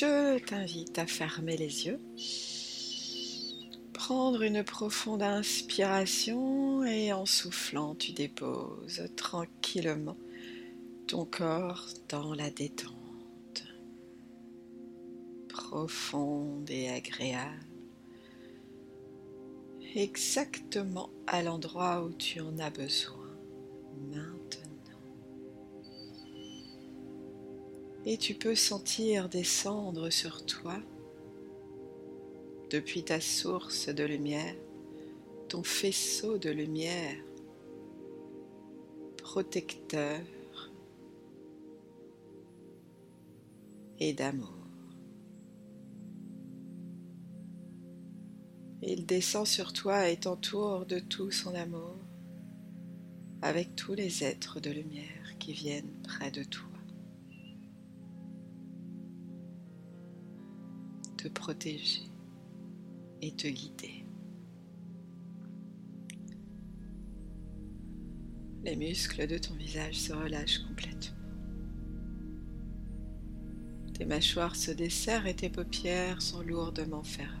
Je t'invite à fermer les yeux, prendre une profonde inspiration et en soufflant, tu déposes tranquillement ton corps dans la détente, profonde et agréable, exactement à l'endroit où tu en as besoin. Et tu peux sentir descendre sur toi, depuis ta source de lumière, ton faisceau de lumière protecteur et d'amour. Il descend sur toi et t'entoure de tout son amour avec tous les êtres de lumière qui viennent près de toi. Te protéger et te guider. Les muscles de ton visage se relâchent complètement. Tes mâchoires se desserrent et tes paupières sont lourdement fermées.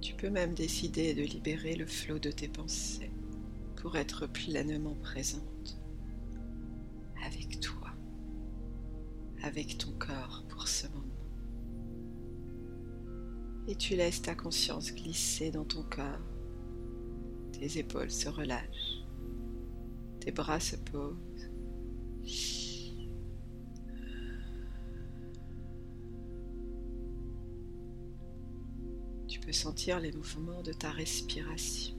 Tu peux même décider de libérer le flot de tes pensées pour être pleinement présente avec toi, avec ton corps pour ce moment et tu laisses ta conscience glisser dans ton corps. Tes épaules se relâchent, tes bras se posent. Tu peux sentir les mouvements de ta respiration.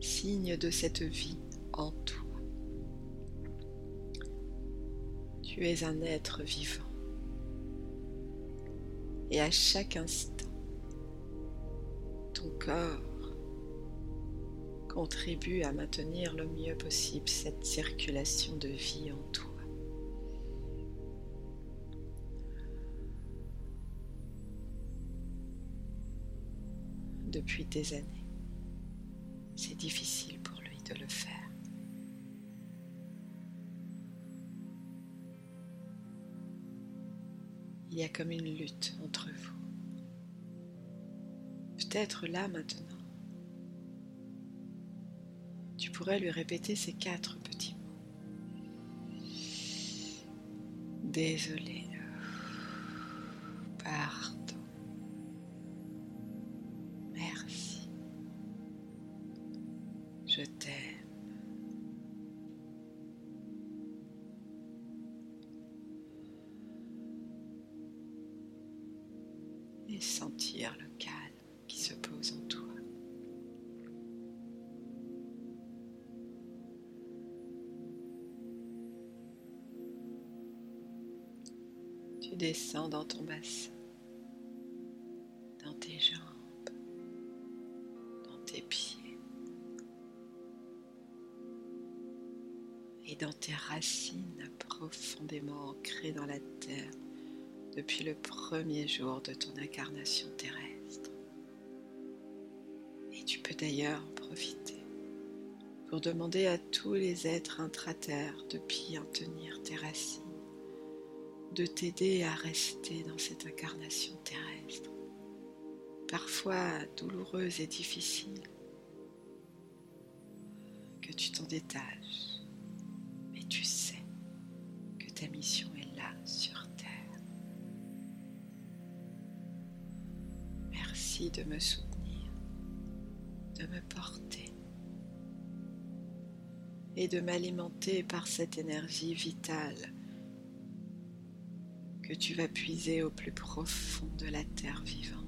Signe de cette vie en toi. Tu es un être vivant et à chaque instant, ton corps contribue à maintenir le mieux possible cette circulation de vie en toi. Depuis des années, c'est difficile il y a comme une lutte entre vous. Peut-être là maintenant, tu pourrais lui répéter ces quatre petits mots. Désolé. Pardon. Tu descends dans ton bassin, dans tes jambes, dans tes pieds et dans tes racines profondément ancrées dans la terre depuis le premier jour de ton incarnation terrestre. Et tu peux d'ailleurs en profiter pour demander à tous les êtres intraterres de bien tenir tes racines, de t'aider à rester dans cette incarnation terrestre, parfois douloureuse et difficile, que tu t'en détaches, mais tu sais que ta mission est là sur de me soutenir, de me porter et de m'alimenter par cette énergie vitale que tu vas puiser au plus profond de la terre vivante.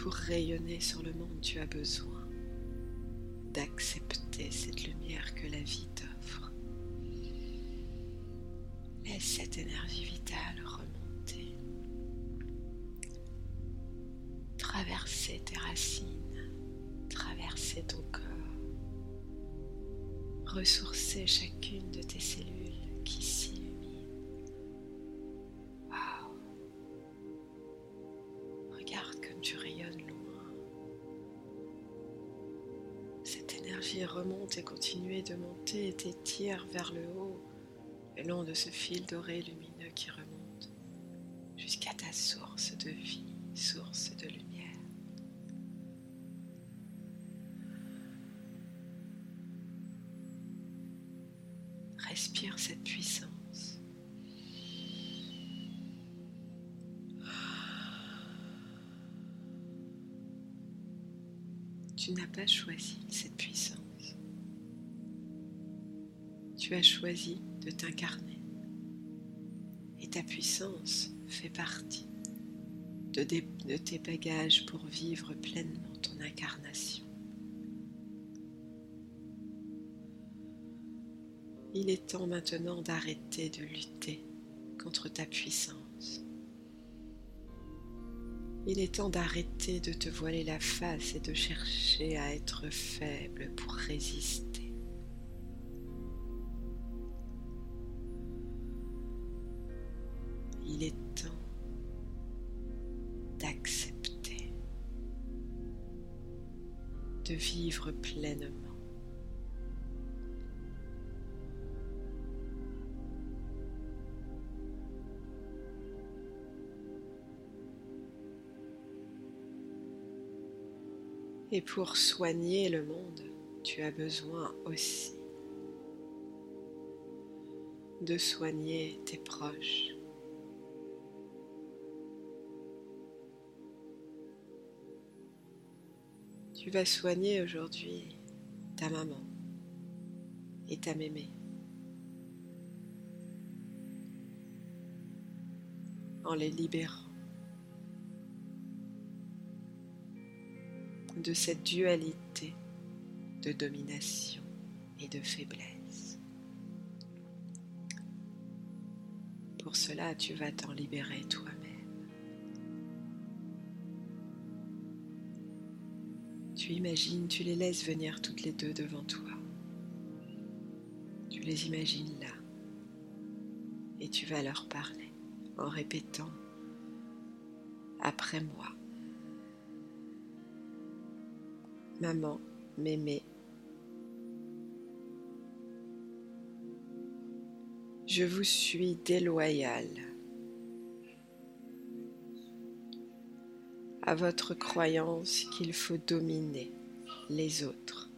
Pour rayonner sur le monde, tu as besoin d'accepter cette lumière que la vie t'offre. Laisse cette énergie vitale remonter, traverser tes racines, traverser ton corps, ressourcer chacune de tes cellules Remonte et continue de monter et t'étire vers le haut le long de ce fil doré lumineux qui remonte jusqu'à ta source de vie, source de lumière. Respire cette puissance. Tu n'as pas choisi cette puissance. Tu as choisi de t'incarner. Et ta puissance fait partie de, de, tes bagages pour vivre pleinement ton incarnation. Il est temps maintenant d'arrêter de lutter contre ta puissance. Il est temps d'arrêter de te voiler la face et de chercher à être faible pour résister. Il est temps d'accepter de vivre pleinement. Et pour soigner le monde, tu as besoin aussi de soigner tes proches. Tu vas soigner aujourd'hui ta maman et ta mémé. En les libérant de cette dualité de domination et de faiblesse. Pour cela, tu vas t'en libérer toi-même. Tu tu les laisses venir toutes les deux devant toi. Tu les imagines là. Et tu vas leur parler en répétant après moi. Maman, mémé, je vous suis déloyale à votre croyance qu'il faut dominer les autres.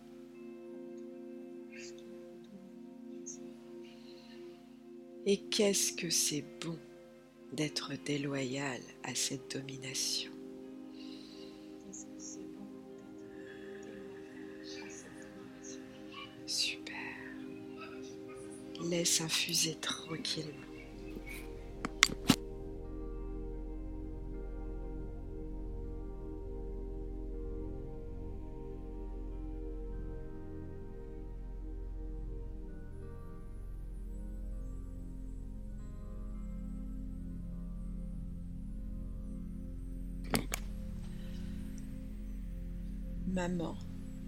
Et qu'est-ce que c'est bon d'être déloyal à cette domination? Super. Laisse infuser tranquillement. Maman,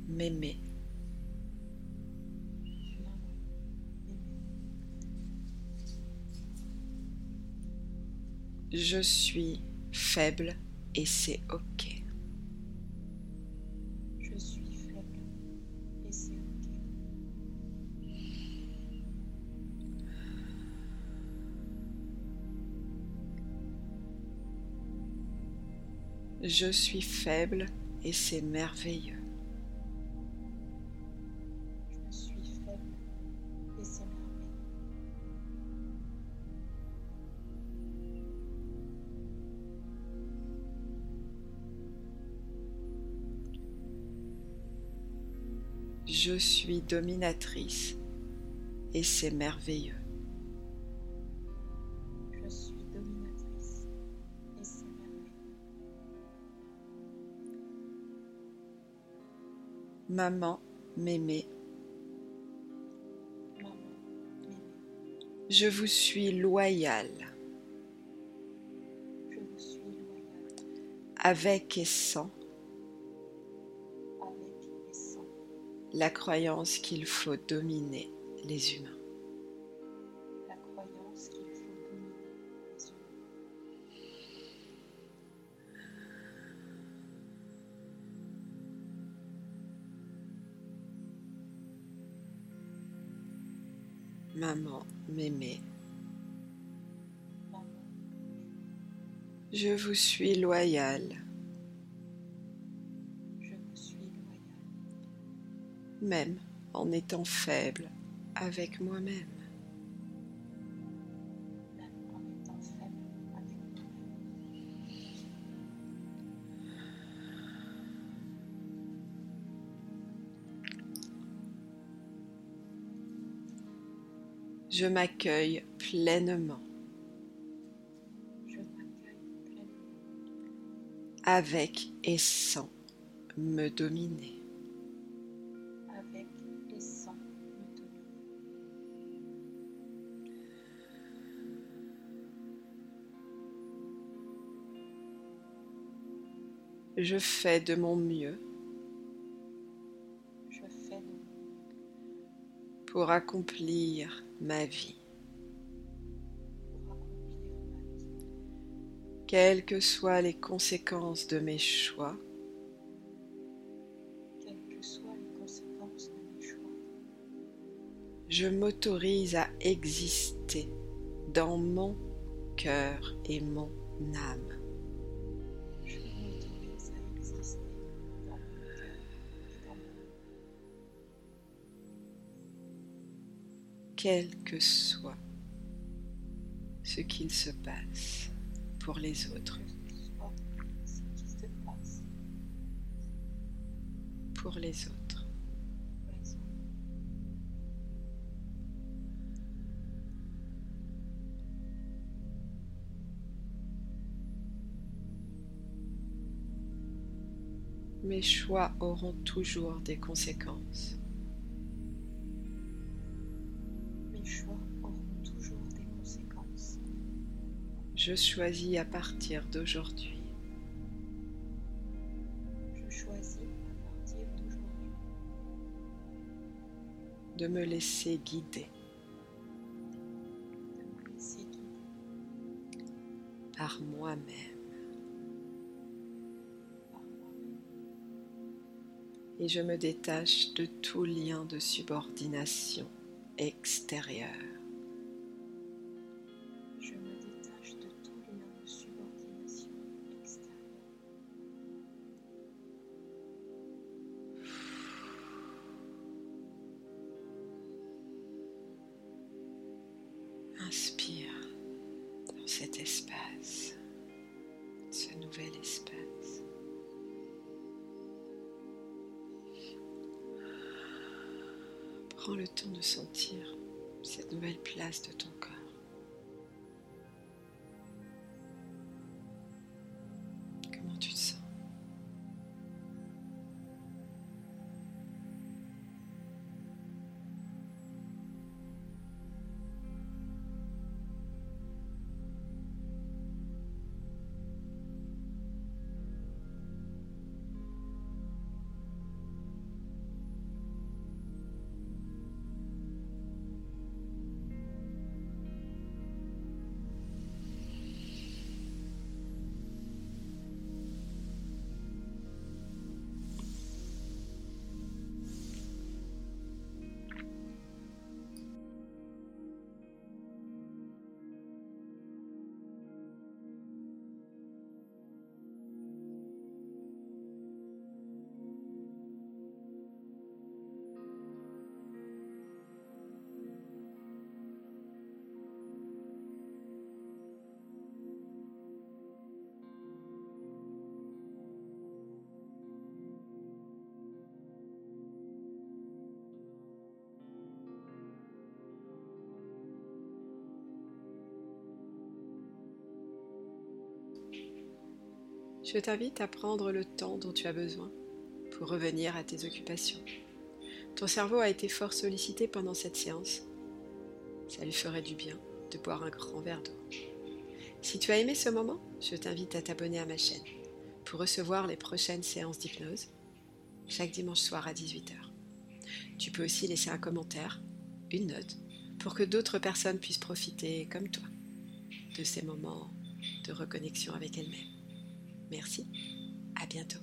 mémé. Je suis faible et c'est ok. Je suis faible et c'est ok. Je suis faible et c'est merveilleux. Je suis faible et c'est merveilleux. Je suis dominatrice et c'est merveilleux. Maman, mémé, je vous suis loyale. Je vous suis loyale. Avec et sans. Avec et sans. La croyance qu'il faut dominer les humains. Maman, mémé, je vous suis loyale. Je vous suis loyale. Même en étant faible avec moi-même. Je m'accueille pleinement Je m'accueille pleinement avec et sans me dominer. avec et sans me dominer. Je fais de mon mieux pour accomplir ma vie, quelles que soient les conséquences de mes choix. Je m'autorise à exister dans mon cœur et mon âme. Quel que soit ce qu'il se passe pour les autres, pour les autres. Mes choix auront toujours des conséquences. Je choisis à partir d'aujourd'hui. Je choisis à partir d'aujourd'hui. De me laisser guider. De me laisser guider. Par moi-même. et je me détache de tout lien de subordination extérieur. Je me le temps de sentir cette nouvelle place de ton corps. Je t'invite à prendre le temps dont tu as besoin pour revenir à tes occupations. Ton cerveau a été fort sollicité pendant cette séance. Ça lui ferait du bien de boire un grand verre d'eau. Si tu as aimé ce moment, je t'invite à t'abonner à ma chaîne pour recevoir les prochaines séances d'hypnose chaque dimanche soir à 18h. Tu peux aussi laisser un commentaire, une note, pour que d'autres personnes puissent profiter, comme toi, de ces moments de reconnexion avec elles-mêmes. Merci, à bientôt.